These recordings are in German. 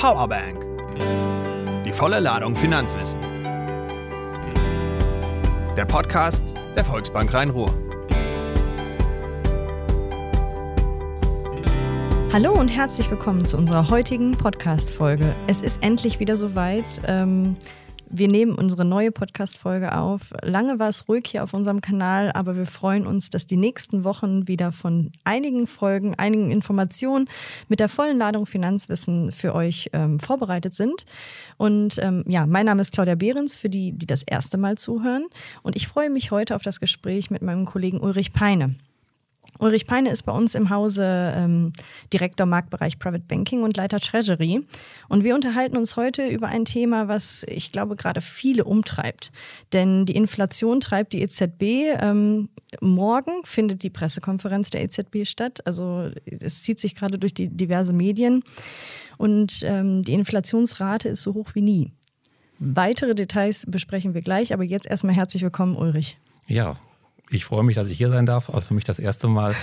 Powerbank. Die volle Ladung Finanzwissen. Der Podcast der Volksbank Rhein-Ruhr. Hallo und herzlich willkommen zu unserer heutigen Podcast-Folge. Es ist endlich wieder soweit. Ähm, wir nehmen unsere neue Podcast-Folge auf. Lange war es ruhig hier auf unserem Kanal, aber wir freuen uns, dass die nächsten Wochen wieder von einigen Folgen, einigen Informationen mit der vollen Ladung Finanzwissen für euch ähm, vorbereitet sind. Und ähm, ja, mein Name ist Claudia Behrens, für die, die das erste Mal zuhören. Und ich freue mich heute auf das Gespräch mit meinem Kollegen Ulrich Peine. Ulrich Peine ist bei uns im Hause ähm, Direktor Marktbereich Private Banking und Leiter Treasury. Und wir unterhalten uns heute über ein Thema, was ich glaube gerade viele umtreibt. Denn die Inflation treibt die EZB. Ähm, morgen findet die Pressekonferenz der EZB statt. Also es zieht sich gerade durch die diverse Medien. Und ähm, die Inflationsrate ist so hoch wie nie. Weitere Details besprechen wir gleich, aber jetzt erstmal herzlich willkommen, Ulrich. Ja, ich freue mich, dass ich hier sein darf. Also für mich das erste Mal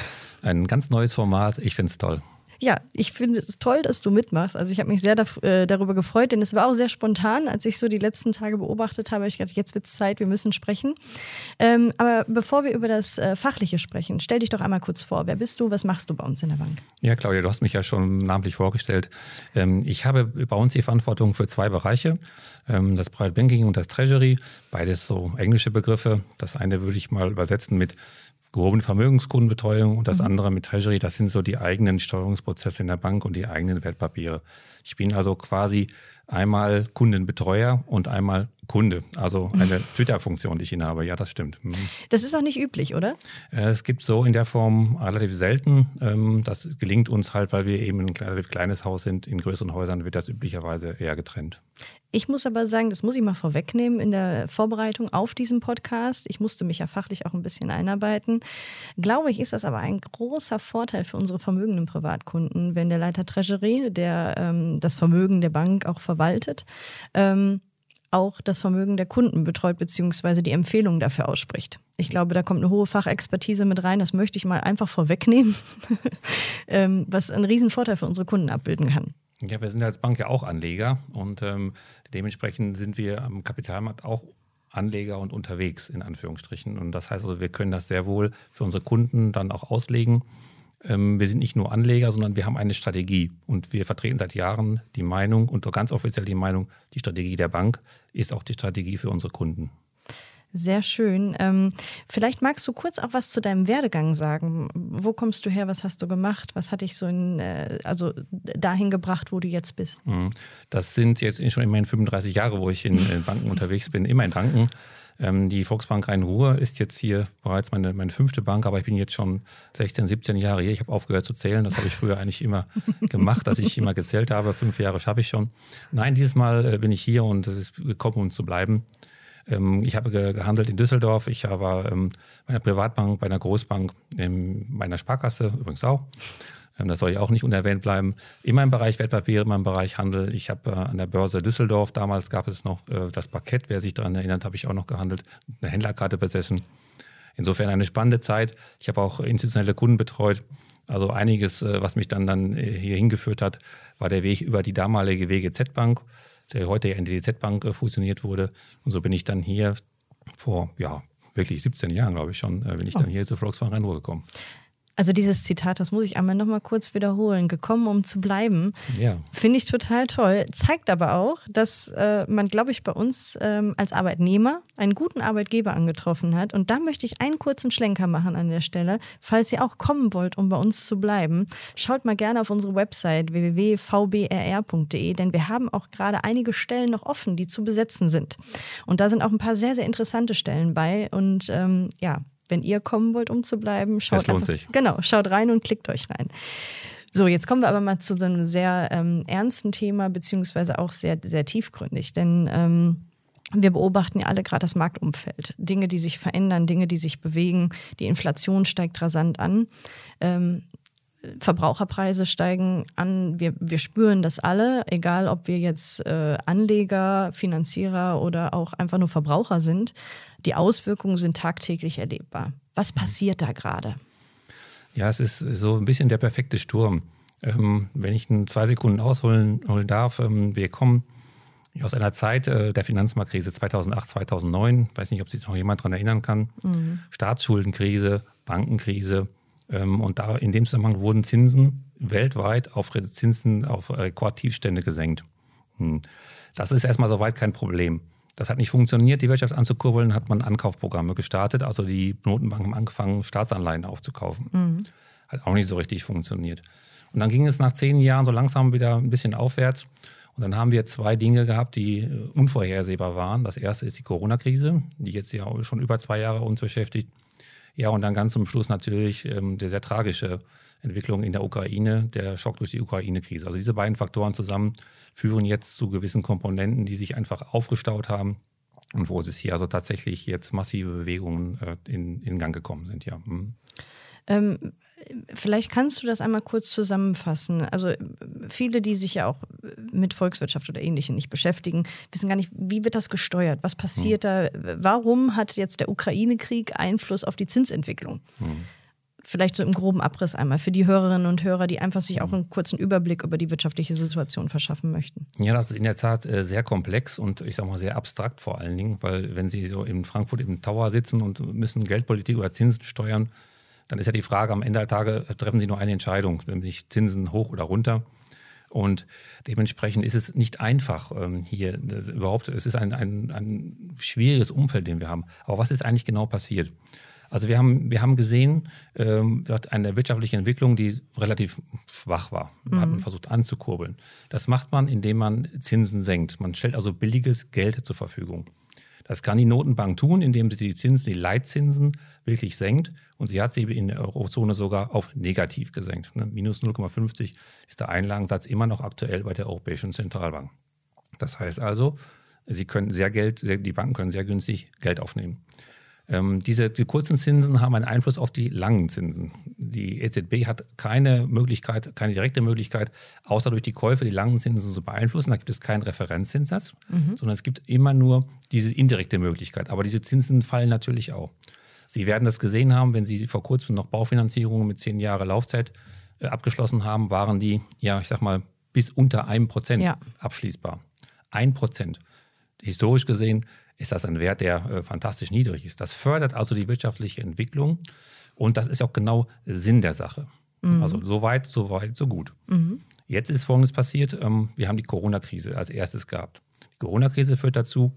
ein ganz neues Format. Ich finde es toll. Ja, ich finde es toll, dass du mitmachst. Also ich habe mich sehr äh, darüber gefreut, denn es war auch sehr spontan, als ich so die letzten Tage beobachtet habe. Ich dachte, jetzt wird es Zeit, wir müssen sprechen. Ähm, aber bevor wir über das äh, Fachliche sprechen, stell dich doch einmal kurz vor. Wer bist du? Was machst du bei uns in der Bank? Ja, Claudia, du hast mich ja schon namentlich vorgestellt. Ähm, ich habe bei uns die Verantwortung für zwei Bereiche. Ähm, das Private Banking und das Treasury. Beides so englische Begriffe. Das eine würde ich mal übersetzen mit gehobene Vermögenskundenbetreuung und das mhm. andere mit Treasury, das sind so die eigenen Steuerungsprozesse in der Bank und die eigenen Wertpapiere. Ich bin also quasi einmal Kundenbetreuer und einmal Kunde. Also eine Twitter-Funktion, die ich habe. Ja, das stimmt. Mhm. Das ist auch nicht üblich, oder? Äh, es gibt so in der Form relativ selten. Ähm, das gelingt uns halt, weil wir eben ein relativ kleines Haus sind. In größeren Häusern wird das üblicherweise eher getrennt. Ich muss aber sagen, das muss ich mal vorwegnehmen in der Vorbereitung auf diesen Podcast. Ich musste mich ja fachlich auch ein bisschen einarbeiten. Glaube ich, ist das aber ein großer Vorteil für unsere vermögenden Privatkunden, wenn der Leiter Treasury, der ähm, das Vermögen der Bank auch verwaltet, ähm, auch das Vermögen der Kunden betreut beziehungsweise die Empfehlungen dafür ausspricht. Ich glaube, da kommt eine hohe Fachexpertise mit rein. Das möchte ich mal einfach vorwegnehmen, ähm, was einen riesen Vorteil für unsere Kunden abbilden kann. Ja, wir sind als Bank ja auch Anleger und ähm, dementsprechend sind wir am Kapitalmarkt auch Anleger und unterwegs, in Anführungsstrichen. Und das heißt also, wir können das sehr wohl für unsere Kunden dann auch auslegen. Ähm, wir sind nicht nur Anleger, sondern wir haben eine Strategie. Und wir vertreten seit Jahren die Meinung und ganz offiziell die Meinung, die Strategie der Bank ist auch die Strategie für unsere Kunden. Sehr schön. Ähm, vielleicht magst du kurz auch was zu deinem Werdegang sagen. Wo kommst du her? Was hast du gemacht? Was hat dich so in, äh, also dahin gebracht, wo du jetzt bist? Mhm. Das sind jetzt schon immerhin 35 Jahre, wo ich in, in Banken unterwegs bin, immer in Banken. Ähm, die Volksbank Rhein-Ruhr ist jetzt hier bereits meine, meine fünfte Bank, aber ich bin jetzt schon 16, 17 Jahre hier. Ich habe aufgehört zu zählen. Das habe ich früher eigentlich immer gemacht, dass ich immer gezählt habe. Fünf Jahre schaffe ich schon. Nein, dieses Mal äh, bin ich hier und es ist gekommen, um zu bleiben. Ähm, ich habe gehandelt in Düsseldorf. Ich war ähm, bei einer Privatbank, bei einer Großbank, bei einer Sparkasse übrigens auch. Ähm, das soll ja auch nicht unerwähnt bleiben. Immer im Bereich Wertpapiere, immer im Bereich Handel. Ich habe äh, an der Börse Düsseldorf, damals gab es noch äh, das Parkett, wer sich daran erinnert, habe ich auch noch gehandelt, eine Händlerkarte besessen. Insofern eine spannende Zeit. Ich habe auch institutionelle Kunden betreut. Also einiges, äh, was mich dann, dann hier hingeführt hat, war der Weg über die damalige WGZ-Bank der heute ja in die DZ-Bank äh, fusioniert wurde. Und so bin ich dann hier vor, ja, wirklich 17 Jahren, glaube ich schon, äh, bin ich oh. dann hier zur Volkswagen Rhein-Ruhr gekommen. Also dieses Zitat, das muss ich einmal nochmal kurz wiederholen. Gekommen, um zu bleiben. Ja. Finde ich total toll. Zeigt aber auch, dass äh, man, glaube ich, bei uns ähm, als Arbeitnehmer einen guten Arbeitgeber angetroffen hat. Und da möchte ich einen kurzen Schlenker machen an der Stelle. Falls ihr auch kommen wollt, um bei uns zu bleiben, schaut mal gerne auf unsere Website www.vbrr.de, denn wir haben auch gerade einige Stellen noch offen, die zu besetzen sind. Und da sind auch ein paar sehr, sehr interessante Stellen bei. Und ähm, ja, wenn ihr kommen wollt, um zu bleiben, schaut, es lohnt einfach, sich. Genau, schaut rein und klickt euch rein. So, jetzt kommen wir aber mal zu so einem sehr ähm, ernsten Thema, beziehungsweise auch sehr, sehr tiefgründig. Denn ähm, wir beobachten ja alle gerade das Marktumfeld. Dinge, die sich verändern, Dinge, die sich bewegen. Die Inflation steigt rasant an. Ähm, Verbraucherpreise steigen an. Wir, wir spüren das alle, egal ob wir jetzt äh, Anleger, Finanzierer oder auch einfach nur Verbraucher sind. Die Auswirkungen sind tagtäglich erlebbar. Was passiert da gerade? Ja, es ist so ein bisschen der perfekte Sturm. Ähm, wenn ich in zwei Sekunden ausholen darf, ähm, wir kommen aus einer Zeit äh, der Finanzmarktkrise 2008, 2009, weiß nicht, ob sich noch jemand daran erinnern kann, mhm. Staatsschuldenkrise, Bankenkrise. Ähm, und da in dem Zusammenhang wurden Zinsen weltweit auf Zinsen auf Rekordtiefstände gesenkt. Hm. Das ist erstmal soweit kein Problem. Das hat nicht funktioniert, die Wirtschaft anzukurbeln, hat man Ankaufprogramme gestartet. Also die Notenbanken haben angefangen, Staatsanleihen aufzukaufen. Mhm. Hat auch nicht so richtig funktioniert. Und dann ging es nach zehn Jahren so langsam wieder ein bisschen aufwärts. Und dann haben wir zwei Dinge gehabt, die äh, unvorhersehbar waren. Das erste ist die Corona-Krise, die jetzt ja schon über zwei Jahre uns beschäftigt. Ja, und dann ganz zum Schluss natürlich ähm, die sehr tragische Entwicklung in der Ukraine, der Schock durch die Ukraine-Krise. Also diese beiden Faktoren zusammen führen jetzt zu gewissen Komponenten, die sich einfach aufgestaut haben und wo es hier also tatsächlich jetzt massive Bewegungen äh, in, in Gang gekommen sind. Ja. Hm. Ähm, vielleicht kannst du das einmal kurz zusammenfassen. Also viele, die sich ja auch mit Volkswirtschaft oder Ähnlichem nicht beschäftigen, wissen gar nicht, wie wird das gesteuert? Was passiert hm. da? Warum hat jetzt der Ukraine-Krieg Einfluss auf die Zinsentwicklung? Hm vielleicht so im groben Abriss einmal für die Hörerinnen und Hörer, die einfach sich auch einen kurzen Überblick über die wirtschaftliche Situation verschaffen möchten. Ja, das ist in der Tat äh, sehr komplex und ich sage mal sehr abstrakt vor allen Dingen, weil wenn Sie so in Frankfurt im Tower sitzen und müssen Geldpolitik oder Zinsen steuern, dann ist ja die Frage, am Ende der Tage treffen Sie nur eine Entscheidung, nämlich Zinsen hoch oder runter. Und dementsprechend ist es nicht einfach ähm, hier überhaupt. Es ist ein, ein, ein schwieriges Umfeld, den wir haben. Aber was ist eigentlich genau passiert? Also wir haben, wir haben gesehen, ähm, eine wirtschaftliche Entwicklung, die relativ schwach war. Mhm. Hat man versucht anzukurbeln. Das macht man, indem man Zinsen senkt. Man stellt also billiges Geld zur Verfügung. Das kann die Notenbank tun, indem sie die Zinsen, die Leitzinsen wirklich senkt. Und sie hat sie in der Eurozone sogar auf negativ gesenkt. Ne? Minus 0,50 ist der Einlagensatz immer noch aktuell bei der Europäischen Zentralbank. Das heißt also, sie können sehr Geld, die Banken können sehr günstig Geld aufnehmen. Ähm, diese die kurzen Zinsen haben einen Einfluss auf die langen Zinsen. Die EZB hat keine Möglichkeit, keine direkte Möglichkeit, außer durch die Käufe die langen Zinsen zu beeinflussen. Da gibt es keinen Referenzzinssatz, mhm. sondern es gibt immer nur diese indirekte Möglichkeit. Aber diese Zinsen fallen natürlich auch. Sie werden das gesehen haben, wenn Sie vor kurzem noch Baufinanzierungen mit zehn Jahre Laufzeit äh, abgeschlossen haben, waren die, ja, ich sag mal, bis unter einem Prozent ja. abschließbar. Ein Prozent. Historisch gesehen ist das ein Wert, der äh, fantastisch niedrig ist. Das fördert also die wirtschaftliche Entwicklung und das ist auch genau Sinn der Sache. Mhm. Also so weit, so weit, so gut. Mhm. Jetzt ist Folgendes passiert. Ähm, wir haben die Corona-Krise als erstes gehabt. Die Corona-Krise führt dazu,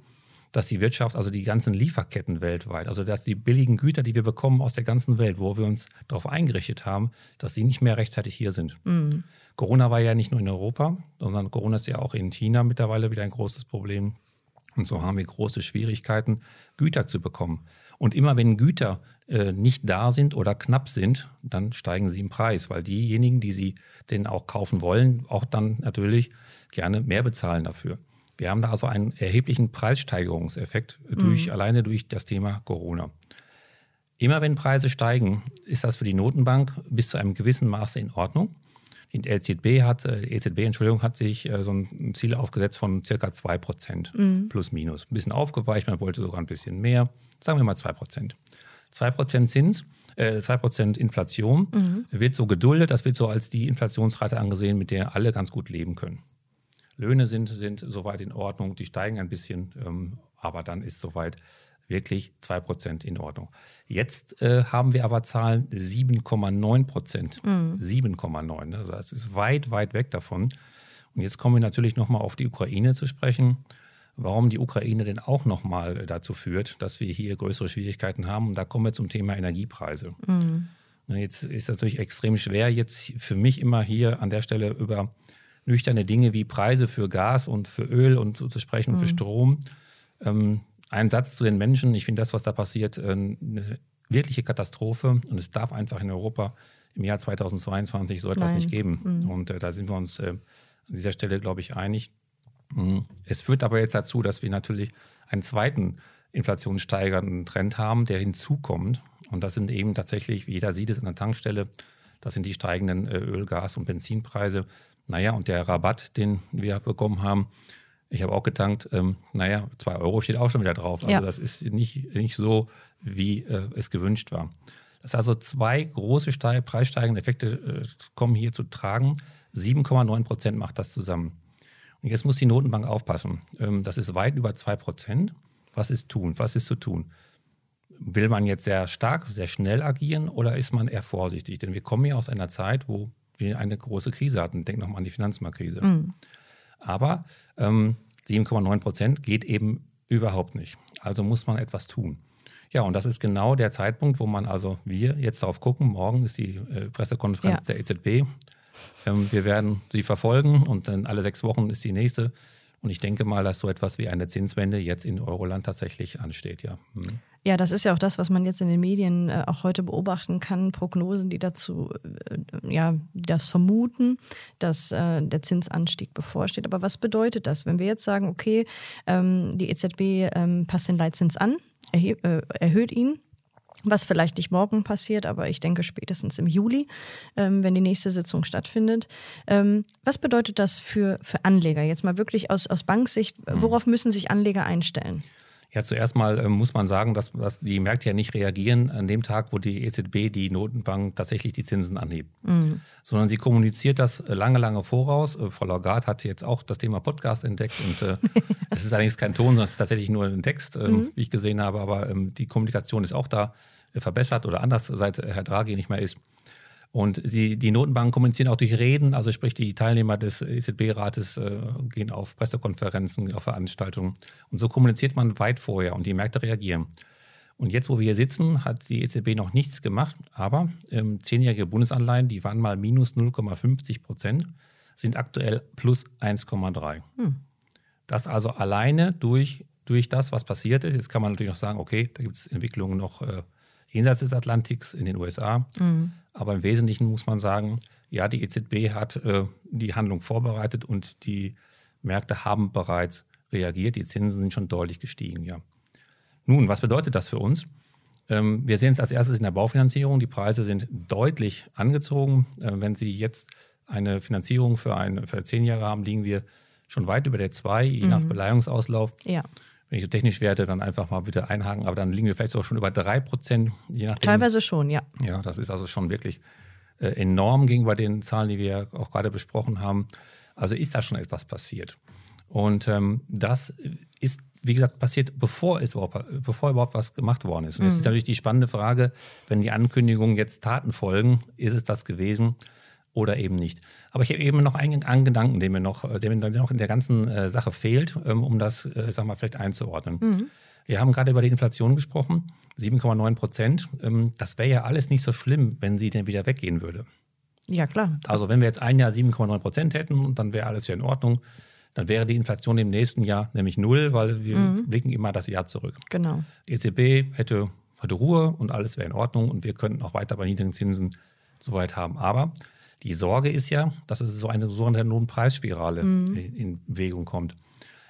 dass die Wirtschaft, also die ganzen Lieferketten weltweit, also dass die billigen Güter, die wir bekommen aus der ganzen Welt, wo wir uns darauf eingerichtet haben, dass sie nicht mehr rechtzeitig hier sind. Mhm. Corona war ja nicht nur in Europa, sondern Corona ist ja auch in China mittlerweile wieder ein großes Problem. Und so haben wir große Schwierigkeiten, Güter zu bekommen. Und immer wenn Güter äh, nicht da sind oder knapp sind, dann steigen sie im Preis, weil diejenigen, die sie denn auch kaufen wollen, auch dann natürlich gerne mehr bezahlen dafür. Wir haben da also einen erheblichen Preissteigerungseffekt durch, mhm. alleine durch das Thema Corona. Immer wenn Preise steigen, ist das für die Notenbank bis zu einem gewissen Maße in Ordnung. Die LZB hat, äh, EZB, Entschuldigung, hat sich äh, so ein Ziel aufgesetzt von circa 2 Prozent mhm. plus minus. Ein bisschen aufgeweicht, man wollte sogar ein bisschen mehr. Sagen wir mal 2 Prozent. 2 Prozent Zins, äh, 2 Prozent Inflation mhm. wird so geduldet, das wird so als die Inflationsrate angesehen, mit der alle ganz gut leben können. Löhne sind, sind soweit in Ordnung, die steigen ein bisschen, ähm, aber dann ist soweit wirklich 2% in Ordnung. Jetzt äh, haben wir aber Zahlen 7,9 Prozent. Mhm. 7,9. Also das ist weit, weit weg davon. Und jetzt kommen wir natürlich nochmal auf die Ukraine zu sprechen. Warum die Ukraine denn auch nochmal dazu führt, dass wir hier größere Schwierigkeiten haben. Und da kommen wir zum Thema Energiepreise. Mhm. Jetzt ist es natürlich extrem schwer, jetzt für mich immer hier an der Stelle über nüchterne Dinge wie Preise für Gas und für Öl und so zu sprechen und für mhm. Strom. Ähm, ein Satz zu den Menschen. Ich finde das, was da passiert, äh, eine wirkliche Katastrophe. Und es darf einfach in Europa im Jahr 2022 so etwas Nein. nicht geben. Mhm. Und äh, da sind wir uns äh, an dieser Stelle, glaube ich, einig. Mhm. Es führt aber jetzt dazu, dass wir natürlich einen zweiten inflationssteigernden Trend haben, der hinzukommt. Und das sind eben tatsächlich, wie jeder sieht es an der Tankstelle, das sind die steigenden äh, Öl-, Gas- und Benzinpreise. Naja, und der Rabatt, den wir bekommen haben, ich habe auch getankt, ähm, naja, zwei Euro steht auch schon wieder drauf. Also ja. das ist nicht, nicht so, wie äh, es gewünscht war. Das also zwei große preissteigende Effekte äh, kommen hier zu tragen. 7,9 Prozent macht das zusammen. Und jetzt muss die Notenbank aufpassen. Ähm, das ist weit über 2 Prozent. Was ist tun? Was ist zu tun? Will man jetzt sehr stark, sehr schnell agieren oder ist man eher vorsichtig? Denn wir kommen ja aus einer Zeit, wo wir eine große Krise hatten. Denk nochmal an die Finanzmarktkrise. Mhm. Aber ähm, 7,9 Prozent geht eben überhaupt nicht. Also muss man etwas tun. Ja, und das ist genau der Zeitpunkt, wo man also wir jetzt darauf gucken. Morgen ist die äh, Pressekonferenz ja. der EZB. Ähm, wir werden sie verfolgen und dann alle sechs Wochen ist die nächste. Und ich denke mal, dass so etwas wie eine Zinswende jetzt in Euroland tatsächlich ansteht, ja. Hm. Ja, das ist ja auch das, was man jetzt in den Medien äh, auch heute beobachten kann. Prognosen, die dazu, äh, ja, die das vermuten, dass äh, der Zinsanstieg bevorsteht. Aber was bedeutet das, wenn wir jetzt sagen, okay, ähm, die EZB ähm, passt den Leitzins an, erhöht ihn, was vielleicht nicht morgen passiert, aber ich denke spätestens im Juli, ähm, wenn die nächste Sitzung stattfindet. Ähm, was bedeutet das für, für Anleger? Jetzt mal wirklich aus, aus Banksicht, worauf müssen sich Anleger einstellen? Ja, zuerst mal äh, muss man sagen, dass, dass, die Märkte ja nicht reagieren an dem Tag, wo die EZB, die Notenbank, tatsächlich die Zinsen anhebt. Mhm. Sondern sie kommuniziert das lange, lange voraus. Äh, Frau Lagarde hat jetzt auch das Thema Podcast entdeckt und äh, es ist allerdings kein Ton, sondern es ist tatsächlich nur ein Text, äh, mhm. wie ich gesehen habe. Aber ähm, die Kommunikation ist auch da äh, verbessert oder anders, seit Herr Draghi nicht mehr ist. Und sie, die Notenbanken kommunizieren auch durch Reden, also sprich die Teilnehmer des EZB-Rates äh, gehen auf Pressekonferenzen, auf Veranstaltungen. Und so kommuniziert man weit vorher und die Märkte reagieren. Und jetzt, wo wir hier sitzen, hat die EZB noch nichts gemacht, aber ähm, zehnjährige Bundesanleihen, die waren mal minus 0,50 Prozent, sind aktuell plus 1,3. Hm. Das also alleine durch, durch das, was passiert ist. Jetzt kann man natürlich noch sagen, okay, da gibt es Entwicklungen noch äh, jenseits des Atlantiks in den USA. Mhm. Aber im Wesentlichen muss man sagen, ja, die EZB hat äh, die Handlung vorbereitet und die Märkte haben bereits reagiert. Die Zinsen sind schon deutlich gestiegen, ja. Nun, was bedeutet das für uns? Ähm, wir sehen es als erstes in der Baufinanzierung. Die Preise sind deutlich angezogen. Äh, wenn Sie jetzt eine Finanzierung für, ein, für zehn Jahre haben, liegen wir schon weit über der 2, je mhm. nach Beleihungsauslauf. Ja wenn ich so technisch werde, dann einfach mal bitte einhaken. Aber dann liegen wir vielleicht sogar schon über drei Prozent, je nachdem. Teilweise schon, ja. Ja, das ist also schon wirklich äh, enorm gegenüber den Zahlen, die wir auch gerade besprochen haben. Also ist da schon etwas passiert. Und ähm, das ist, wie gesagt, passiert, bevor, es überhaupt, bevor überhaupt was gemacht worden ist. Und das ist mhm. natürlich die spannende Frage, wenn die Ankündigungen jetzt Taten folgen, ist es das gewesen? Oder eben nicht. Aber ich habe eben noch einen, einen Gedanken, der mir noch, der mir noch in der ganzen äh, Sache fehlt, ähm, um das, äh, sag mal, vielleicht einzuordnen. Mhm. Wir haben gerade über die Inflation gesprochen, 7,9 Prozent. Ähm, das wäre ja alles nicht so schlimm, wenn sie denn wieder weggehen würde. Ja, klar. Also wenn wir jetzt ein Jahr 7,9 Prozent hätten, dann wäre alles ja in Ordnung. Dann wäre die Inflation im nächsten Jahr nämlich null, weil wir mhm. blicken immer das Jahr zurück. Genau. Die EZB hätte, hätte Ruhe und alles wäre in Ordnung und wir könnten auch weiter bei niedrigen Zinsen soweit haben. Aber die Sorge ist ja, dass es so eine sogenannte Lohnpreisspirale mhm. in Bewegung kommt.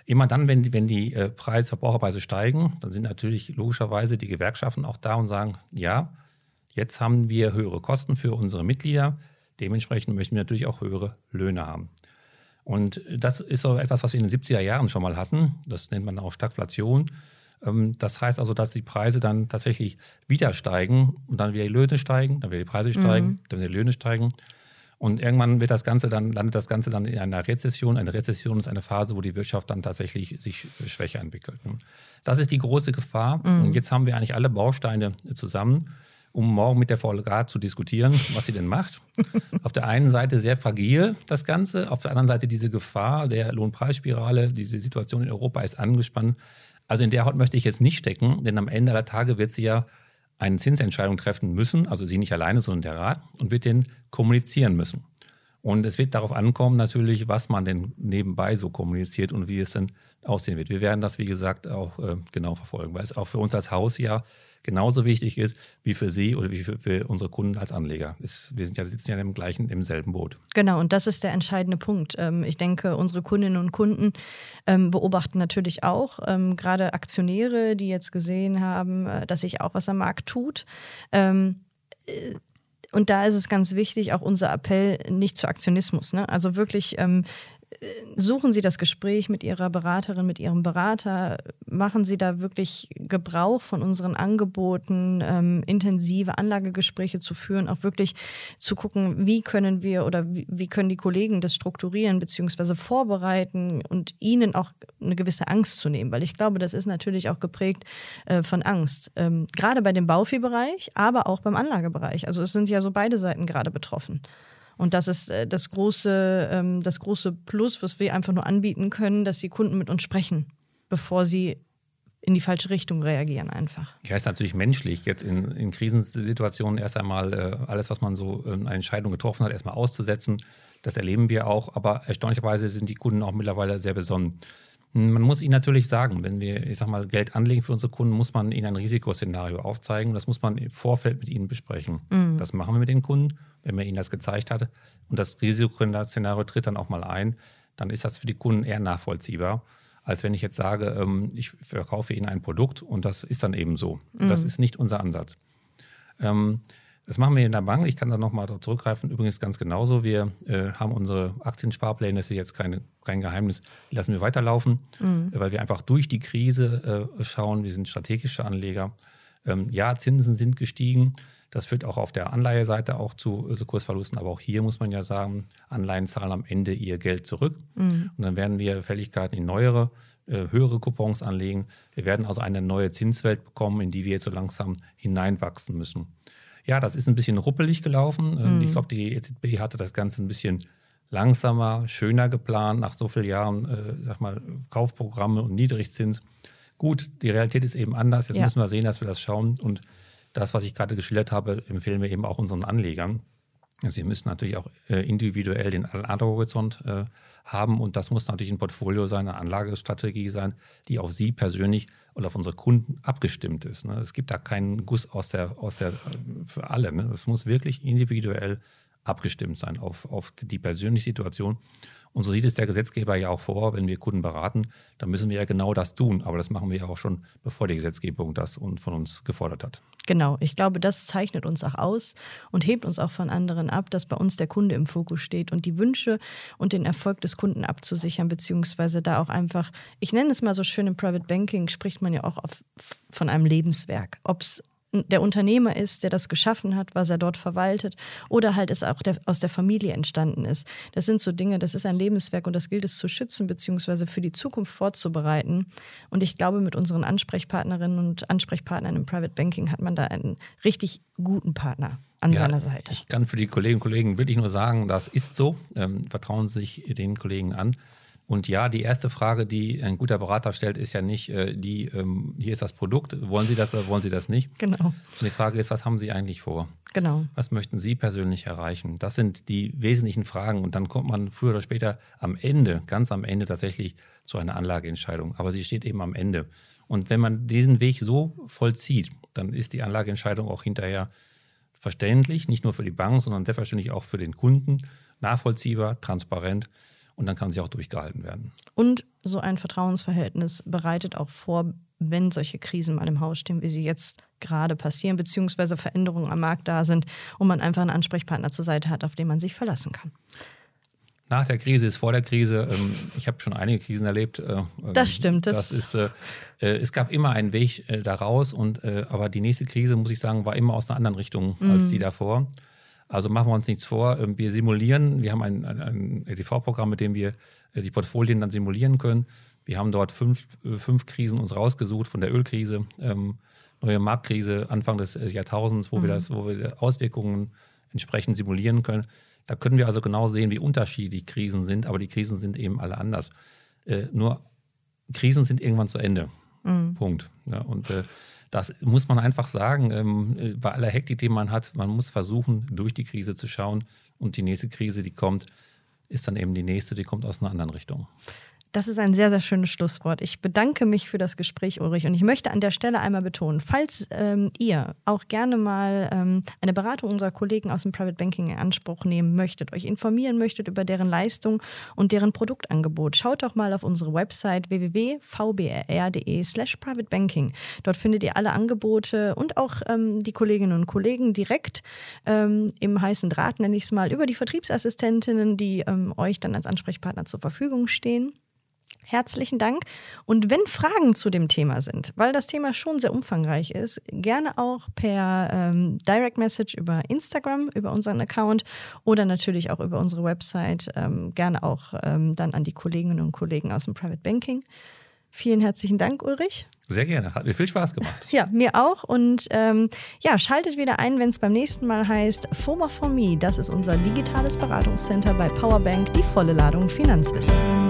Immer dann, wenn, wenn die äh, Preis, Verbraucherpreise steigen, dann sind natürlich logischerweise die Gewerkschaften auch da und sagen, ja, jetzt haben wir höhere Kosten für unsere Mitglieder, dementsprechend möchten wir natürlich auch höhere Löhne haben. Und das ist so etwas, was wir in den 70er Jahren schon mal hatten. Das nennt man auch Stagflation. Ähm, das heißt also, dass die Preise dann tatsächlich wieder steigen und dann wieder die Löhne steigen, dann wieder die Preise steigen, mhm. dann wieder die Löhne steigen. Und irgendwann wird das Ganze dann, landet das Ganze dann in einer Rezession. Eine Rezession ist eine Phase, wo die Wirtschaft dann tatsächlich sich schwächer entwickelt. Das ist die große Gefahr. Mhm. Und jetzt haben wir eigentlich alle Bausteine zusammen, um morgen mit der VLG zu diskutieren, was sie denn macht. auf der einen Seite sehr fragil das Ganze, auf der anderen Seite diese Gefahr der Lohnpreisspirale, diese Situation in Europa ist angespannt. Also in der Haut möchte ich jetzt nicht stecken, denn am Ende aller Tage wird sie ja eine Zinsentscheidung treffen müssen, also sie nicht alleine, sondern der Rat, und wird den kommunizieren müssen. Und es wird darauf ankommen, natürlich, was man denn nebenbei so kommuniziert und wie es denn aussehen wird. Wir werden das, wie gesagt, auch äh, genau verfolgen, weil es auch für uns als Haus ja genauso wichtig ist wie für Sie oder wie für, für unsere Kunden als Anleger. Es, wir sind ja, sitzen ja im gleichen, im selben Boot. Genau, und das ist der entscheidende Punkt. Ähm, ich denke, unsere Kundinnen und Kunden ähm, beobachten natürlich auch, ähm, gerade Aktionäre, die jetzt gesehen haben, äh, dass sich auch was am Markt tut. Äh, und da ist es ganz wichtig, auch unser Appell nicht zu Aktionismus. Ne? Also wirklich ähm, suchen Sie das Gespräch mit Ihrer Beraterin, mit Ihrem Berater, machen Sie da wirklich Gebrauch von unseren Angeboten, ähm, intensive Anlagegespräche zu führen, auch wirklich zu gucken, wie können wir oder wie, wie können die Kollegen das strukturieren bzw. vorbereiten und ihnen auch eine gewisse Angst zu nehmen, weil ich glaube, das ist natürlich auch geprägt äh, von Angst. Ähm, gerade bei dem Bauviehbereich, aber auch beim Anlagebereich. Also es sind ja so beide Seiten gerade betroffen. Und das ist äh, das große, ähm, das große Plus, was wir einfach nur anbieten können, dass die Kunden mit uns sprechen, bevor sie in die falsche Richtung reagieren einfach. Ja, ist natürlich menschlich, jetzt in, in Krisensituationen erst einmal äh, alles, was man so in eine Entscheidung getroffen hat, erstmal auszusetzen. Das erleben wir auch, aber erstaunlicherweise sind die Kunden auch mittlerweile sehr besonnen. Man muss ihnen natürlich sagen, wenn wir, ich sag mal, Geld anlegen für unsere Kunden, muss man ihnen ein Risikoszenario aufzeigen. Das muss man im Vorfeld mit ihnen besprechen. Mhm. Das machen wir mit den Kunden, wenn man ihnen das gezeigt hat. Und das Risikoszenario tritt dann auch mal ein, dann ist das für die Kunden eher nachvollziehbar, als wenn ich jetzt sage, ähm, ich verkaufe ihnen ein Produkt und das ist dann eben so. Mhm. Das ist nicht unser Ansatz. Ähm, das machen wir in der Bank. Ich kann da nochmal zurückgreifen. Übrigens ganz genauso. Wir äh, haben unsere Aktiensparpläne, das ist jetzt keine, kein Geheimnis, die lassen wir weiterlaufen, mhm. weil wir einfach durch die Krise äh, schauen. Wir sind strategische Anleger. Ähm, ja, Zinsen sind gestiegen. Das führt auch auf der Anleiheseite auch zu, zu, Kursverlusten. Aber auch hier muss man ja sagen, Anleihen zahlen am Ende ihr Geld zurück. Mhm. Und dann werden wir Fälligkeiten in neuere, äh, höhere Coupons anlegen. Wir werden also eine neue Zinswelt bekommen, in die wir jetzt so langsam hineinwachsen müssen. Ja, das ist ein bisschen ruppelig gelaufen. Mhm. Ich glaube, die EZB hatte das Ganze ein bisschen langsamer, schöner geplant nach so vielen Jahren, äh, sag mal, Kaufprogramme und Niedrigzins. Gut, die Realität ist eben anders. Jetzt ja. müssen wir sehen, dass wir das schauen. Und das, was ich gerade geschildert habe, empfehlen wir eben auch unseren Anlegern. Sie müssen natürlich auch äh, individuell den Anlagehorizont äh, haben und das muss natürlich ein Portfolio sein, eine Anlagestrategie sein, die auf Sie persönlich und auf unsere Kunden abgestimmt ist. Ne? Es gibt da keinen Guss aus der, aus der, für alle. Ne? Es muss wirklich individuell abgestimmt sein auf, auf die persönliche Situation. Und so sieht es der Gesetzgeber ja auch vor, wenn wir Kunden beraten, dann müssen wir ja genau das tun. Aber das machen wir ja auch schon, bevor die Gesetzgebung das von uns gefordert hat. Genau, ich glaube, das zeichnet uns auch aus und hebt uns auch von anderen ab, dass bei uns der Kunde im Fokus steht und die Wünsche und den Erfolg des Kunden abzusichern, beziehungsweise da auch einfach, ich nenne es mal so schön im Private Banking, spricht man ja auch auf, von einem Lebenswerk. Ob es der Unternehmer ist, der das geschaffen hat, was er dort verwaltet, oder halt es auch der, aus der Familie entstanden ist. Das sind so Dinge, das ist ein Lebenswerk und das gilt es zu schützen beziehungsweise für die Zukunft vorzubereiten. Und ich glaube, mit unseren Ansprechpartnerinnen und Ansprechpartnern im Private Banking hat man da einen richtig guten Partner an ja, seiner Seite. Ich kann für die Kolleginnen und Kollegen wirklich nur sagen, das ist so. Ähm, vertrauen Sie sich den Kollegen an. Und ja, die erste Frage, die ein guter Berater stellt, ist ja nicht äh, die, ähm, hier ist das Produkt, wollen Sie das oder wollen Sie das nicht? Genau. Und die Frage ist, was haben Sie eigentlich vor? Genau. Was möchten Sie persönlich erreichen? Das sind die wesentlichen Fragen und dann kommt man früher oder später am Ende, ganz am Ende tatsächlich zu einer Anlageentscheidung. Aber sie steht eben am Ende. Und wenn man diesen Weg so vollzieht, dann ist die Anlageentscheidung auch hinterher verständlich, nicht nur für die Bank, sondern selbstverständlich auch für den Kunden, nachvollziehbar, transparent und dann kann sie auch durchgehalten werden. Und so ein Vertrauensverhältnis bereitet auch vor, wenn solche Krisen mal im Haus stehen, wie sie jetzt gerade passieren, beziehungsweise Veränderungen am Markt da sind und man einfach einen Ansprechpartner zur Seite hat, auf den man sich verlassen kann. Nach der Krise ist vor der Krise. Ähm, ich habe schon einige Krisen erlebt. Äh, das stimmt. Das, das ist, äh, äh, es gab immer einen Weg daraus, und, aber die nächste Krise, muss ich sagen, war immer aus einer anderen Richtung als mhm. die davor. Also machen wir uns nichts vor. Ähm, wir simulieren, wir haben ein, ein EDV-Programm, mit dem wir äh, die Portfolien dann simulieren können. Wir haben dort fünf, äh, fünf Krisen uns rausgesucht, von der Ölkrise, ähm, neue Marktkrise Anfang des äh, Jahrtausends, wo mhm. wir das, wo wir Auswirkungen entsprechend simulieren können. Da können wir also genau sehen, wie unterschiedlich Krisen sind, aber die Krisen sind eben alle anders. Äh, nur Krisen sind irgendwann zu Ende. Mhm. Punkt. Ja, und äh, das muss man einfach sagen, ähm, äh, bei aller Hektik, die man hat, man muss versuchen, durch die Krise zu schauen. Und die nächste Krise, die kommt, ist dann eben die nächste, die kommt aus einer anderen Richtung. Das ist ein sehr, sehr schönes Schlusswort. Ich bedanke mich für das Gespräch, Ulrich. Und ich möchte an der Stelle einmal betonen, falls ähm, ihr auch gerne mal ähm, eine Beratung unserer Kollegen aus dem Private Banking in Anspruch nehmen möchtet, euch informieren möchtet über deren Leistung und deren Produktangebot, schaut doch mal auf unsere Website www.vbr.de slash privatebanking. Dort findet ihr alle Angebote und auch ähm, die Kolleginnen und Kollegen direkt ähm, im heißen Draht, nenne ich es mal, über die Vertriebsassistentinnen, die ähm, euch dann als Ansprechpartner zur Verfügung stehen. Herzlichen Dank. Und wenn Fragen zu dem Thema sind, weil das Thema schon sehr umfangreich ist, gerne auch per ähm, Direct Message über Instagram, über unseren Account oder natürlich auch über unsere Website, ähm, gerne auch ähm, dann an die Kolleginnen und Kollegen aus dem Private Banking. Vielen herzlichen Dank, Ulrich. Sehr gerne. Hat mir viel Spaß gemacht. Ja, mir auch. Und ähm, ja, schaltet wieder ein, wenn es beim nächsten Mal heißt FOMA for Me. Das ist unser digitales Beratungscenter bei Powerbank, die volle Ladung Finanzwissen.